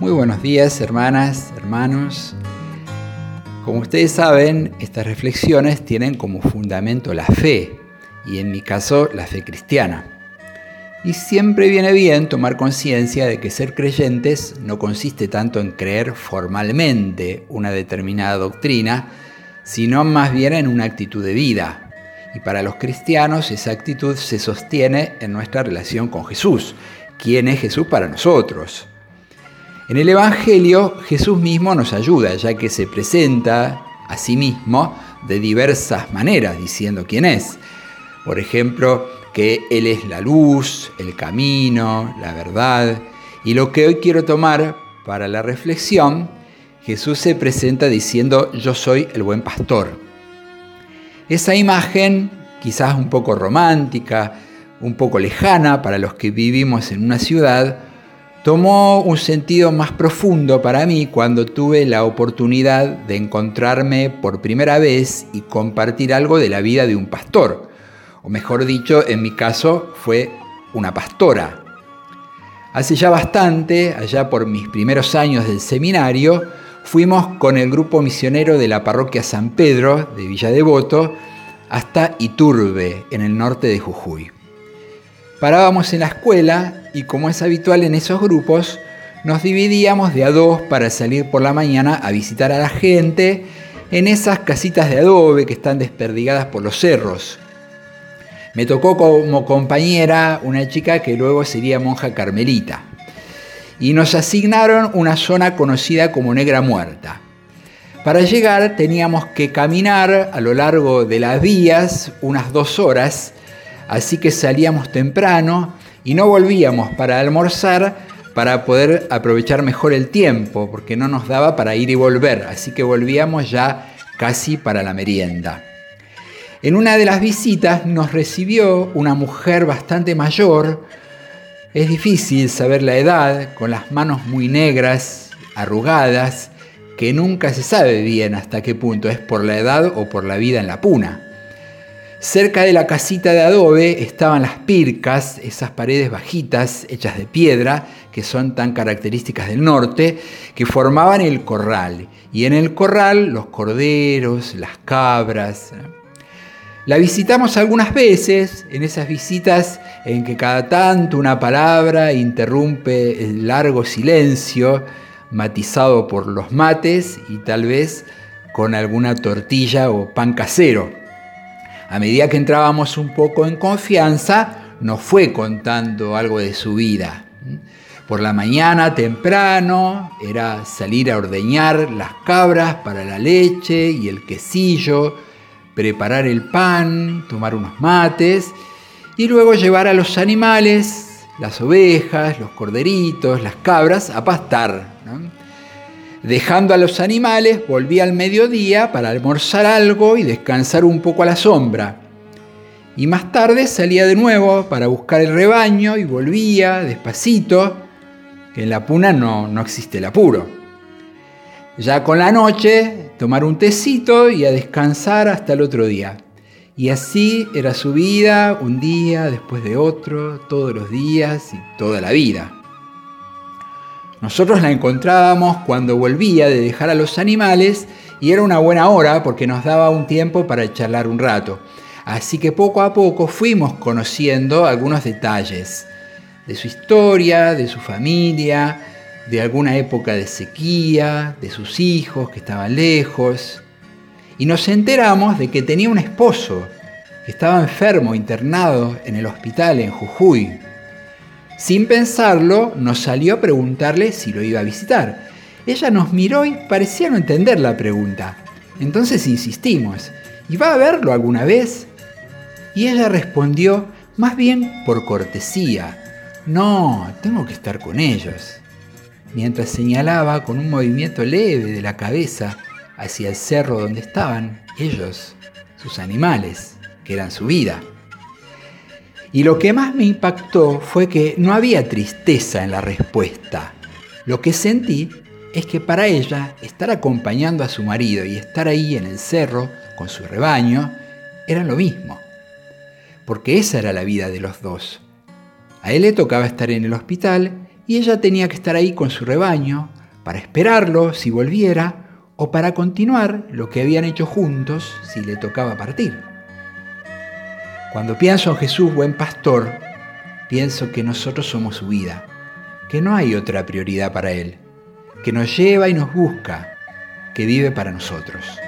Muy buenos días, hermanas, hermanos. Como ustedes saben, estas reflexiones tienen como fundamento la fe, y en mi caso la fe cristiana. Y siempre viene bien tomar conciencia de que ser creyentes no consiste tanto en creer formalmente una determinada doctrina, sino más bien en una actitud de vida. Y para los cristianos esa actitud se sostiene en nuestra relación con Jesús. ¿Quién es Jesús para nosotros? En el Evangelio Jesús mismo nos ayuda, ya que se presenta a sí mismo de diversas maneras, diciendo quién es. Por ejemplo, que Él es la luz, el camino, la verdad. Y lo que hoy quiero tomar para la reflexión, Jesús se presenta diciendo, yo soy el buen pastor. Esa imagen, quizás un poco romántica, un poco lejana para los que vivimos en una ciudad, tomó un sentido más profundo para mí cuando tuve la oportunidad de encontrarme por primera vez y compartir algo de la vida de un pastor. O mejor dicho, en mi caso fue una pastora. Hace ya bastante, allá por mis primeros años del seminario, fuimos con el grupo misionero de la parroquia San Pedro de Villa Devoto hasta Iturbe, en el norte de Jujuy. Parábamos en la escuela y como es habitual en esos grupos, nos dividíamos de a dos para salir por la mañana a visitar a la gente en esas casitas de adobe que están desperdigadas por los cerros. Me tocó como compañera una chica que luego sería monja carmelita. Y nos asignaron una zona conocida como Negra Muerta. Para llegar teníamos que caminar a lo largo de las vías unas dos horas así que salíamos temprano y no volvíamos para almorzar para poder aprovechar mejor el tiempo, porque no nos daba para ir y volver, así que volvíamos ya casi para la merienda. En una de las visitas nos recibió una mujer bastante mayor, es difícil saber la edad, con las manos muy negras, arrugadas, que nunca se sabe bien hasta qué punto es por la edad o por la vida en la puna. Cerca de la casita de adobe estaban las pircas, esas paredes bajitas hechas de piedra que son tan características del norte, que formaban el corral. Y en el corral los corderos, las cabras. La visitamos algunas veces, en esas visitas en que cada tanto una palabra interrumpe el largo silencio, matizado por los mates y tal vez con alguna tortilla o pan casero. A medida que entrábamos un poco en confianza, nos fue contando algo de su vida. Por la mañana temprano era salir a ordeñar las cabras para la leche y el quesillo, preparar el pan, tomar unos mates y luego llevar a los animales, las ovejas, los corderitos, las cabras, a pastar. Dejando a los animales, volvía al mediodía para almorzar algo y descansar un poco a la sombra. Y más tarde salía de nuevo para buscar el rebaño y volvía despacito, que en la puna no, no existe el apuro. Ya con la noche, tomar un tecito y a descansar hasta el otro día. Y así era su vida, un día después de otro, todos los días y toda la vida. Nosotros la encontrábamos cuando volvía de dejar a los animales y era una buena hora porque nos daba un tiempo para charlar un rato. Así que poco a poco fuimos conociendo algunos detalles de su historia, de su familia, de alguna época de sequía, de sus hijos que estaban lejos. Y nos enteramos de que tenía un esposo que estaba enfermo, internado en el hospital en Jujuy, sin pensarlo, nos salió a preguntarle si lo iba a visitar. Ella nos miró y parecía no entender la pregunta. Entonces insistimos, ¿y va a verlo alguna vez? Y ella respondió, más bien por cortesía, no, tengo que estar con ellos. Mientras señalaba con un movimiento leve de la cabeza hacia el cerro donde estaban ellos, sus animales, que eran su vida. Y lo que más me impactó fue que no había tristeza en la respuesta. Lo que sentí es que para ella estar acompañando a su marido y estar ahí en el cerro con su rebaño era lo mismo. Porque esa era la vida de los dos. A él le tocaba estar en el hospital y ella tenía que estar ahí con su rebaño para esperarlo si volviera o para continuar lo que habían hecho juntos si le tocaba partir. Cuando pienso en Jesús, buen pastor, pienso que nosotros somos su vida, que no hay otra prioridad para Él, que nos lleva y nos busca, que vive para nosotros.